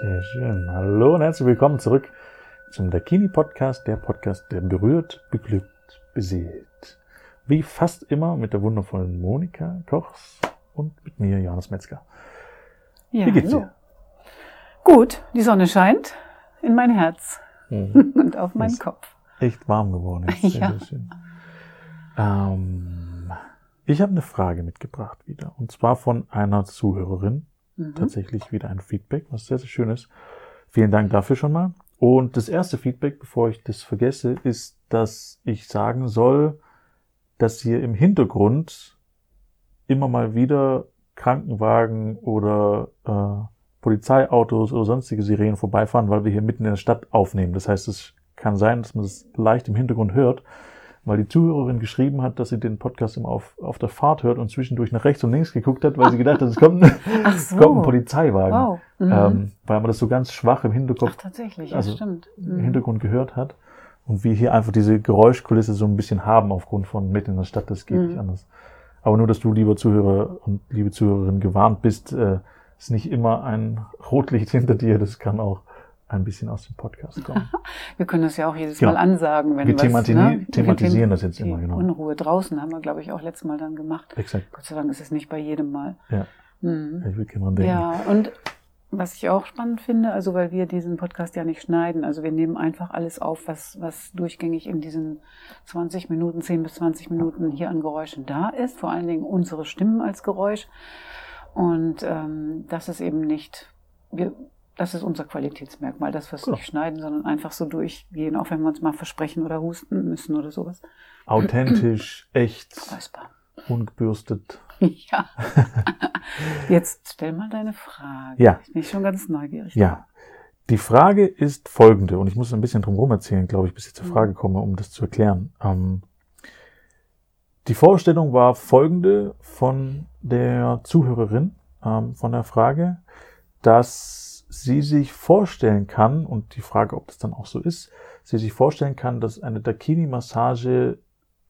Sehr schön. Hallo und herzlich willkommen zurück zum Dakini Podcast, der Podcast, der berührt, beglückt, beseelt. Wie fast immer mit der wundervollen Monika Kochs und mit mir, Johannes Metzger. Ja, Wie geht's hallo. dir? Gut, die Sonne scheint in mein Herz Mhm. und auf meinen Ist- Kopf. Echt warm geworden. Jetzt. Sehr, Ja. sehr schön. Ähm, ich habe eine Frage mitgebracht wieder. Und zwar von einer Zuhörerin. Mhm. tatsächlich wieder ein Feedback, was sehr, sehr schön ist. Vielen Dank dafür schon mal. Und das erste Feedback, bevor ich das vergesse, ist, dass ich sagen soll, dass hier im Hintergrund immer mal wieder Krankenwagen oder äh, Polizeiautos oder sonstige Sirenen vorbeifahren, weil wir hier mitten in der Stadt aufnehmen. Das heißt, es kann sein, dass man das leicht im Hintergrund hört, weil die Zuhörerin geschrieben hat, dass sie den Podcast immer auf, auf der Fahrt hört und zwischendurch nach rechts und links geguckt hat, weil sie gedacht hat, es kommt Ach so. kommt ein Polizeiwagen. Wow. Mhm. Ähm, weil man das so ganz schwach im Ach, Hinterkopf, tatsächlich, ja, also stimmt. im Mhm. Hintergrund gehört hat. Und wir hier einfach diese Geräuschkulisse so ein bisschen haben aufgrund von mitten in der Stadt, das geht Mhm. nicht anders. Aber nur, dass du, lieber Zuhörer und liebe Zuhörerin, gewarnt bist, äh, ist nicht immer ein Rotlicht hinter dir, das kann auch ein bisschen aus dem Podcast kommen. Wir können das ja auch jedes Genau. Mal ansagen, wenn Wir was, themati- ne? thematisieren Wir das jetzt immer, genau. Unruhe draußen haben wir, glaube ich, auch letztes Mal dann gemacht. Exakt. Gott sei Dank ist es nicht bei jedem Mal. Ja, Mhm. ich will dran denken. Ja, und was ich auch spannend finde, also weil wir diesen Podcast ja nicht schneiden, also wir nehmen einfach alles auf, was, was durchgängig in diesen 20 Minuten, 10 bis 20 Minuten hier an Geräuschen da ist, vor allen Dingen unsere Stimmen als Geräusch. Und ähm, das ist eben nicht, wir, das ist unser Qualitätsmerkmal, dass wir es Genau. nicht schneiden, sondern einfach so durchgehen, auch wenn wir uns mal versprechen oder husten müssen oder sowas. Authentisch, echt, Räusper. ungebürstet. Ja. Jetzt stell mal deine Frage. Ja. Ich bin schon ganz neugierig. Ja. Die Frage ist folgende, und ich muss ein bisschen drum herum erzählen, glaube ich, bis ich zur Mhm. Frage komme, um das zu erklären. Ähm, die Vorstellung war folgende von der Zuhörerin ähm, von der Frage, dass sie sich vorstellen kann, und die Frage, ob das dann auch so ist, sie sich vorstellen kann, dass eine Dakini-Massage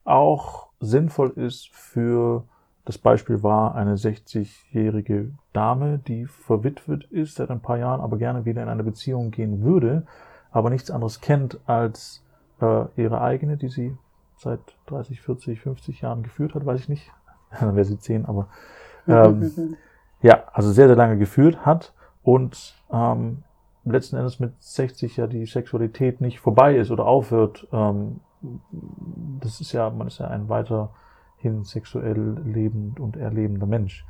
auch sinnvoll ist für, das Beispiel war eine 60-jährige Dame, die verwitwet ist seit ein paar Jahren, aber gerne wieder in eine Beziehung gehen würde, aber nichts anderes kennt als äh, ihre eigene, die sie seit 30, 40, 50 Jahren geführt hat, weiß ich nicht. Dann wäre sie 10, aber ähm, ja, also sehr, sehr lange geführt hat und ähm, letzten Endes mit 60 ja die Sexualität nicht vorbei ist oder aufhört. Ähm, das ist ja, man ist ja ein weiterhin sexuell lebend und erlebender Mensch.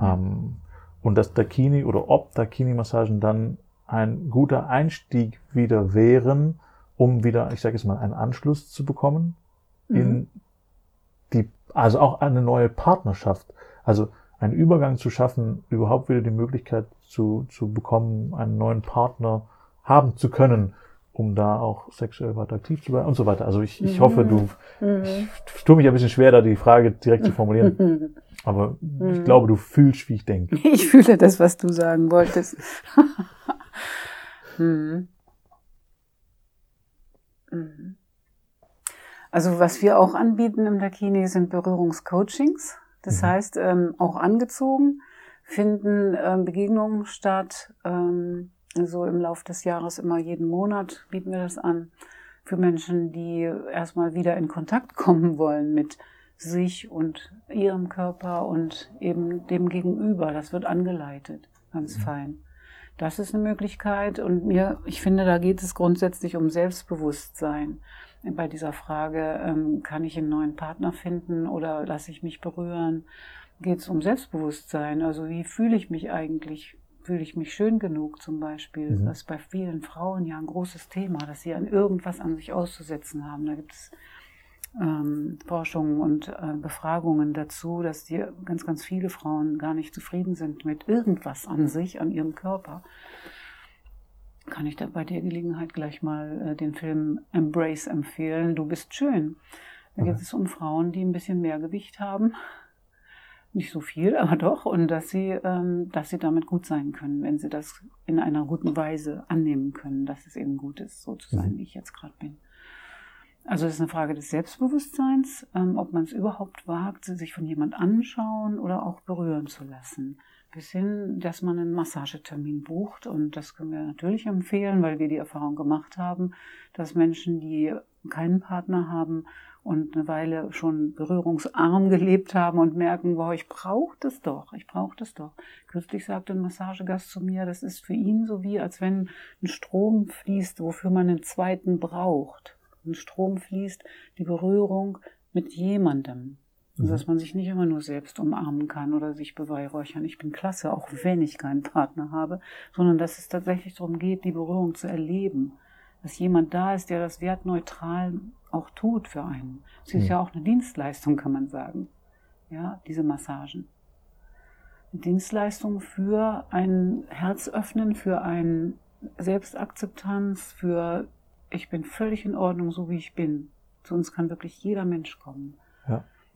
Ähm, und dass Dakini oder ob Dakini-Massagen dann ein guter Einstieg wieder wären, um wieder, ich sage jetzt mal, einen Anschluss zu bekommen in die, also auch eine neue Partnerschaft. Also einen Übergang zu schaffen, überhaupt wieder die Möglichkeit zu, zu bekommen, einen neuen Partner haben zu können, um da auch sexuell weiter aktiv zu bleiben und so weiter. Also ich, ich hoffe, du, Mhm. ich tue mich ein bisschen schwer, da die Frage direkt zu formulieren, aber ich glaube, du fühlst, wie ich denke. Ich fühle das, was du sagen wolltest. Mhm. Mhm. Also was wir auch anbieten im Dakini sind Berührungscoachings. Das Mhm. heißt, ähm, auch angezogen finden ähm, Begegnungen statt. Ähm, also im Laufe des Jahres immer jeden Monat bieten wir das an für Menschen, die erstmal wieder in Kontakt kommen wollen mit sich und ihrem Körper und eben dem Gegenüber. Das wird angeleitet, ganz Mhm. fein. Das ist eine Möglichkeit und mir, ich finde, da geht es grundsätzlich um Selbstbewusstsein. Bei dieser Frage, ähm, kann ich einen neuen Partner finden oder lasse ich mich berühren, geht es um Selbstbewusstsein. Also wie fühle ich mich eigentlich? Fühle ich mich schön genug zum Beispiel? Mhm. Das ist bei vielen Frauen ja ein großes Thema, dass sie an irgendwas an sich auszusetzen haben. Da gibt es ähm, Forschungen und äh, Befragungen dazu, dass die ganz, ganz viele Frauen gar nicht zufrieden sind mit irgendwas an sich, an ihrem Körper. Kann ich da bei der Gelegenheit gleich mal äh, den Film Embrace empfehlen. Du bist schön. Da geht Mhm. es um Frauen, die ein bisschen mehr Gewicht haben. Nicht so viel, aber doch. Und dass sie, ähm, dass sie damit gut sein können, wenn sie das in einer guten Weise annehmen können, dass es eben gut ist, so zu sein, Mhm. wie ich jetzt gerade bin. Also es ist eine Frage des Selbstbewusstseins, ähm, ob man es überhaupt wagt, sich von jemand anschauen oder auch berühren zu lassen. Bis hin, dass man einen Massagetermin bucht. Und das können wir natürlich empfehlen, weil wir die Erfahrung gemacht haben, dass Menschen, die keinen Partner haben und eine Weile schon berührungsarm gelebt haben und merken, wow, ich brauche das doch, ich brauche das doch. Kürzlich sagte ein Massagegast zu mir, das ist für ihn so wie, als wenn ein Strom fließt, wofür man einen zweiten braucht ein Strom fließt, die Berührung mit jemandem. Also, dass man sich nicht immer nur selbst umarmen kann oder sich beweihräuchern. Ich bin klasse, auch wenn ich keinen Partner habe, sondern dass es tatsächlich darum geht, die Berührung zu erleben. Dass jemand da ist, der das wertneutral auch tut für einen. Es ist mhm. ja auch eine Dienstleistung, kann man sagen. Ja, diese Massagen. Eine Dienstleistung für ein Herzöffnen, für ein Selbstakzeptanz, für ich bin völlig in Ordnung, so wie ich bin. Zu uns kann wirklich jeder Mensch kommen.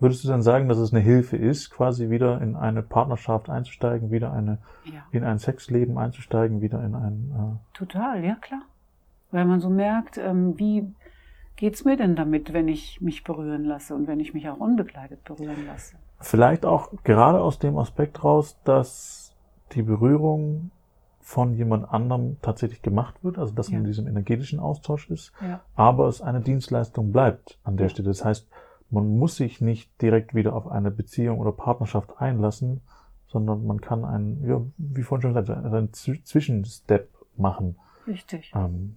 Würdest du dann sagen, dass es eine Hilfe ist, quasi wieder in eine Partnerschaft einzusteigen, wieder eine, ja. in ein Sexleben einzusteigen, wieder in ein. Äh Total, ja klar. Weil man so merkt, ähm, wie geht's mir denn damit, wenn ich mich berühren lasse und wenn ich mich auch unbekleidet berühren lasse? Vielleicht auch gerade aus dem Aspekt raus, dass die Berührung von jemand anderem tatsächlich gemacht wird, also dass ja. man in diesem energetischen Austausch ist, ja. aber es eine Dienstleistung bleibt an der. Stelle. Das heißt, man muss sich nicht direkt wieder auf eine Beziehung oder Partnerschaft einlassen, sondern man kann einen, ja, wie vorhin schon gesagt, einen Zwischenstep machen. Richtig. Ähm,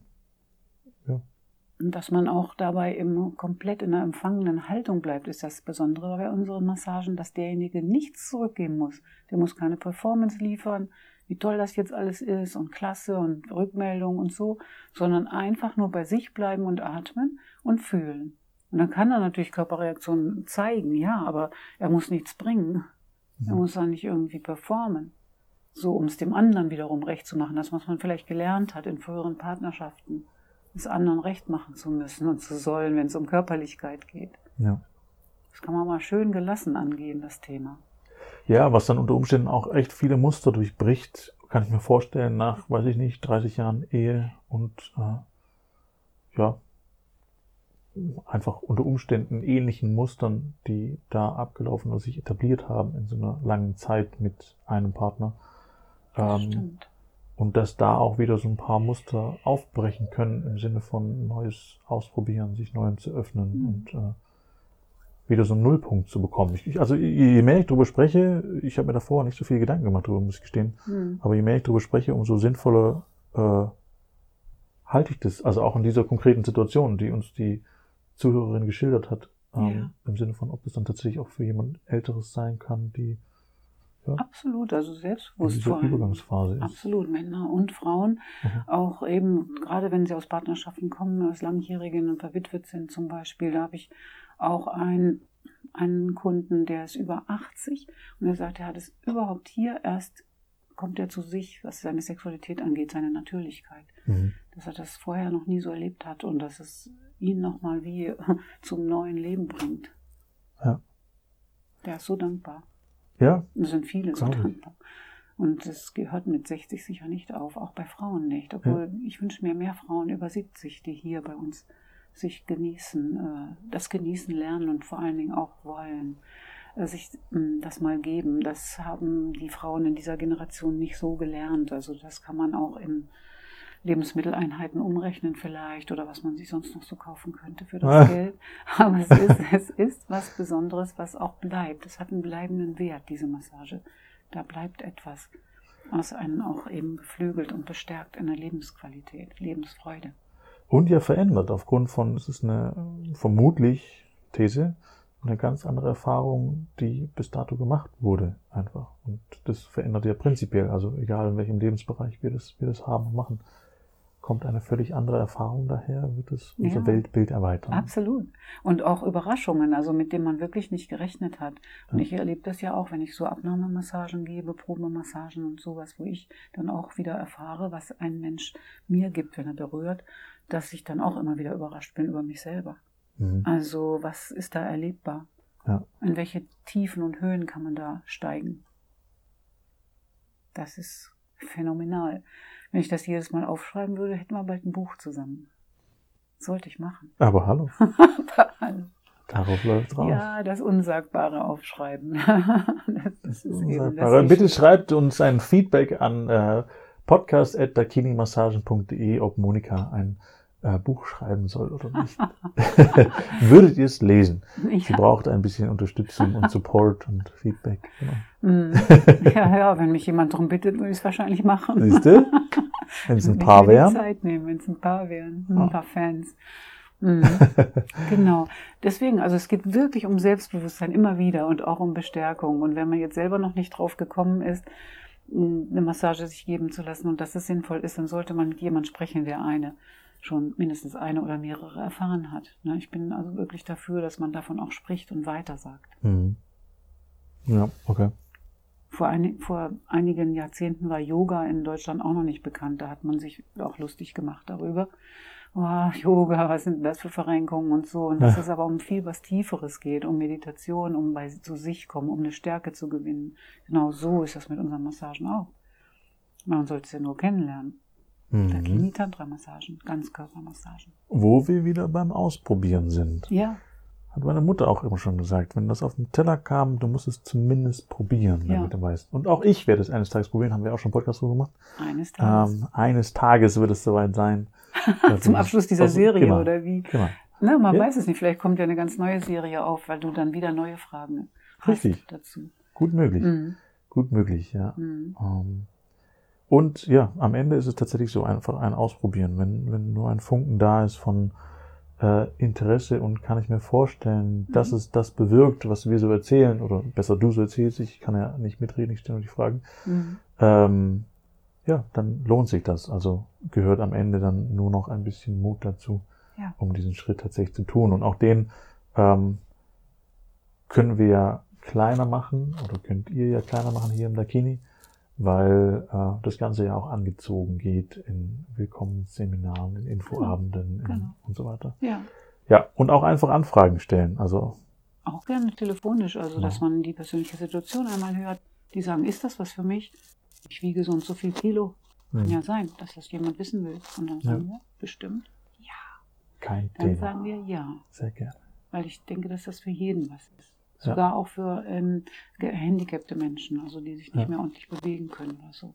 ja. Und dass man auch dabei im, komplett in einer empfangenen Haltung bleibt, ist das Besondere bei unseren Massagen, dass derjenige nichts zurückgeben muss. Der muss keine Performance liefern, wie toll das jetzt alles ist und klasse und Rückmeldung und so, sondern einfach nur bei sich bleiben und atmen und fühlen. Und dann kann er natürlich Körperreaktionen zeigen, ja, aber er muss nichts bringen. Er mhm. muss dann nicht irgendwie performen. So, um es dem anderen wiederum recht zu machen. Das, was man vielleicht gelernt hat in früheren Partnerschaften, es anderen recht machen zu müssen und zu sollen, wenn es um Körperlichkeit geht. Ja. Das kann man mal schön gelassen angehen, das Thema. Ja, was dann unter Umständen auch echt viele Muster durchbricht, kann ich mir vorstellen, nach, weiß ich nicht, 30 Jahren Ehe und äh, ja, einfach unter Umständen ähnlichen Mustern, die da abgelaufen oder sich etabliert haben in so einer langen Zeit mit einem Partner. Ähm, und dass da auch wieder so ein paar Muster aufbrechen können im Sinne von Neues ausprobieren, sich Neuem zu öffnen mhm. und äh, wieder so einen Nullpunkt zu bekommen. Ich, also je mehr ich darüber spreche, ich habe mir davor nicht so viel Gedanken gemacht darüber, muss ich gestehen, mhm. aber je mehr ich darüber spreche, umso sinnvoller äh, halte ich das. Also auch in dieser konkreten Situation, die uns die Zuhörerin geschildert hat, ähm, ja. im Sinne von, ob es dann tatsächlich auch für jemand Älteres sein kann, die ja, Absolut, also selbstbewusst allem. Übergangsphase ist. Absolut, Männer und Frauen, mhm. auch eben, gerade wenn sie aus Partnerschaften kommen, aus Langjährigen und verwitwet sind zum Beispiel, da habe ich auch ein, einen Kunden, der ist über 80 und er sagt, er hat es überhaupt hier erst kommt er zu sich, was seine Sexualität angeht, seine Natürlichkeit. Mhm. Dass er das vorher noch nie so erlebt hat und dass es ihn nochmal wie zum neuen Leben bringt. Ja. Der ist so dankbar. Ja. Es sind viele so dankbar. Und das gehört mit 60 sicher nicht auf, auch bei Frauen nicht. Obwohl ja. ich wünsche mir mehr Frauen über 70, die hier bei uns sich genießen, äh, das genießen lernen und vor allen Dingen auch wollen, äh, sich mm, das mal geben. Das haben die Frauen in dieser Generation nicht so gelernt. Also das kann man auch in Lebensmitteleinheiten umrechnen vielleicht oder was man sich sonst noch so kaufen könnte für das ah. Geld. Aber es ist, es ist was Besonderes, was auch bleibt. Es hat einen bleibenden Wert, diese Massage. Da bleibt etwas, was einen auch eben beflügelt und bestärkt in der Lebensqualität, Lebensfreude und ja verändert aufgrund von, es ist eine vermutlich These, eine ganz andere Erfahrung, die bis dato gemacht wurde, einfach. Und das verändert ja prinzipiell, also egal in welchem Lebensbereich wir das, wir das haben und machen, kommt eine völlig andere Erfahrung daher, wird es unser ja, Weltbild erweitern. Absolut. Und auch Überraschungen, also mit denen man wirklich nicht gerechnet hat. Und ja. ich erlebe das ja auch, wenn ich so Abnahmemassagen gebe, Probemassagen und sowas, wo ich dann auch wieder erfahre, was ein Mensch mir gibt, wenn er berührt dass ich dann auch immer wieder überrascht bin über mich selber. Mhm. Also was ist da erlebbar? Ja. In welche Tiefen und Höhen kann man da steigen? Das ist phänomenal. Wenn ich das jedes Mal aufschreiben würde, hätten wir bald ein Buch zusammen. Sollte ich machen. Aber hallo, Aber hallo. darauf läuft raus. Ja, das Unsagbare aufschreiben. das ist eben das Aber bitte Wichtige. schreibt uns ein Feedback an äh, podcast.dakinimassagen.de, ob Monika ein äh, Buch schreiben soll oder nicht. Würdet ihr es lesen? Sie Ja. braucht ein bisschen Unterstützung und Support und Feedback. Genau. Mm. ja, ja, wenn mich jemand darum bittet, würde ich es wahrscheinlich machen. Siehst du? Wenn es ein paar wären. Zeit nehmen, wenn es ein paar wären, ein Ah. paar Fans. Mhm. genau. Deswegen, also es geht wirklich um Selbstbewusstsein immer wieder und auch um Bestärkung. Und wenn man jetzt selber noch nicht drauf gekommen ist, mh, eine Massage sich geben zu lassen und dass es sinnvoll ist, dann sollte man mit jemandem sprechen, der eine schon mindestens eine oder mehrere erfahren hat. Ne, Ich bin also wirklich dafür, dass man davon auch spricht und weitersagt. Mhm. Ja, okay. Vor, einig, vor einigen Jahrzehnten war Yoga in Deutschland auch noch nicht bekannt. Da hat man sich auch lustig gemacht darüber. Oh, Yoga, was sind das für Verrenkungen und so. Und dass Ja. es aber um viel was Tieferes geht, um Meditation, um bei zu sich kommen, um eine Stärke zu gewinnen. Genau so ist das mit unseren Massagen auch. Man sollte es ja nur kennenlernen. Mhm. Dakini Tantra Massagen, Ganzkörpermassagen. Wo wir wieder beim Ausprobieren sind. Ja, Hat meine Mutter auch immer schon gesagt, wenn das auf den Teller kam, du musst es zumindest probieren, Ja. damit du weißt. Und auch ich werde es eines Tages probieren, haben wir auch schon einen Podcast drüber gemacht. eines Tages. Ähm, eines Tages wird es soweit sein. Zum Abschluss dieser Serie genau, oder wie? Genau. Na, man Ja. weiß es nicht. Vielleicht kommt ja eine ganz neue Serie auf, weil du dann wieder neue Fragen hast Richtig. dazu. Gut möglich. Mhm. Gut möglich, ja. Mhm. Ähm, und ja, am Ende ist es tatsächlich so einfach ein Ausprobieren. Wenn, wenn nur ein Funken da ist von äh, Interesse und kann ich mir vorstellen, dass Mhm. es das bewirkt, was wir so erzählen, oder besser du so erzählst, ich kann ja nicht mitreden, ich stelle nur die Fragen, Mhm. ähm, ja, dann lohnt sich das. Also gehört am Ende dann nur noch ein bisschen Mut dazu, Ja. um diesen Schritt tatsächlich zu tun. Und auch den ähm, können wir ja kleiner machen oder könnt ihr ja kleiner machen hier im Dakini, weil äh, das Ganze ja auch angezogen geht in Willkommensseminaren, in Infoabenden in, genau. und so weiter. Ja, Ja, und auch einfach Anfragen stellen. Also auch gerne telefonisch, also Ja. dass man die persönliche Situation einmal hört. Die sagen, ist das was für mich? Ich wiege so und so viel Kilo. Kann hm, ja sein, dass das jemand wissen will. Und dann Ja. sagen wir, bestimmt. kein Dann Thema. sagen wir ja. Sehr gerne. Weil ich denke, dass das für jeden was ist. Ja. Sogar auch für ähm, gehandicapte Menschen, also die sich nicht Ja. mehr ordentlich bewegen können oder so.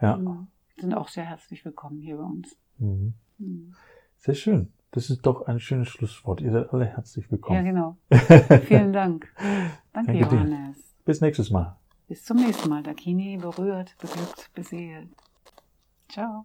Ja. Mhm. Sind auch sehr herzlich willkommen hier bei uns. Mhm. Mhm. Sehr schön. Das ist doch ein schönes Schlusswort. Ihr seid alle herzlich Ja, willkommen. genau. Vielen Dank. Danke, Danke dir. Johannes. Bis nächstes Mal. Bis zum nächsten Mal. Dakini berührt, beglückt, beseelt. Ciao.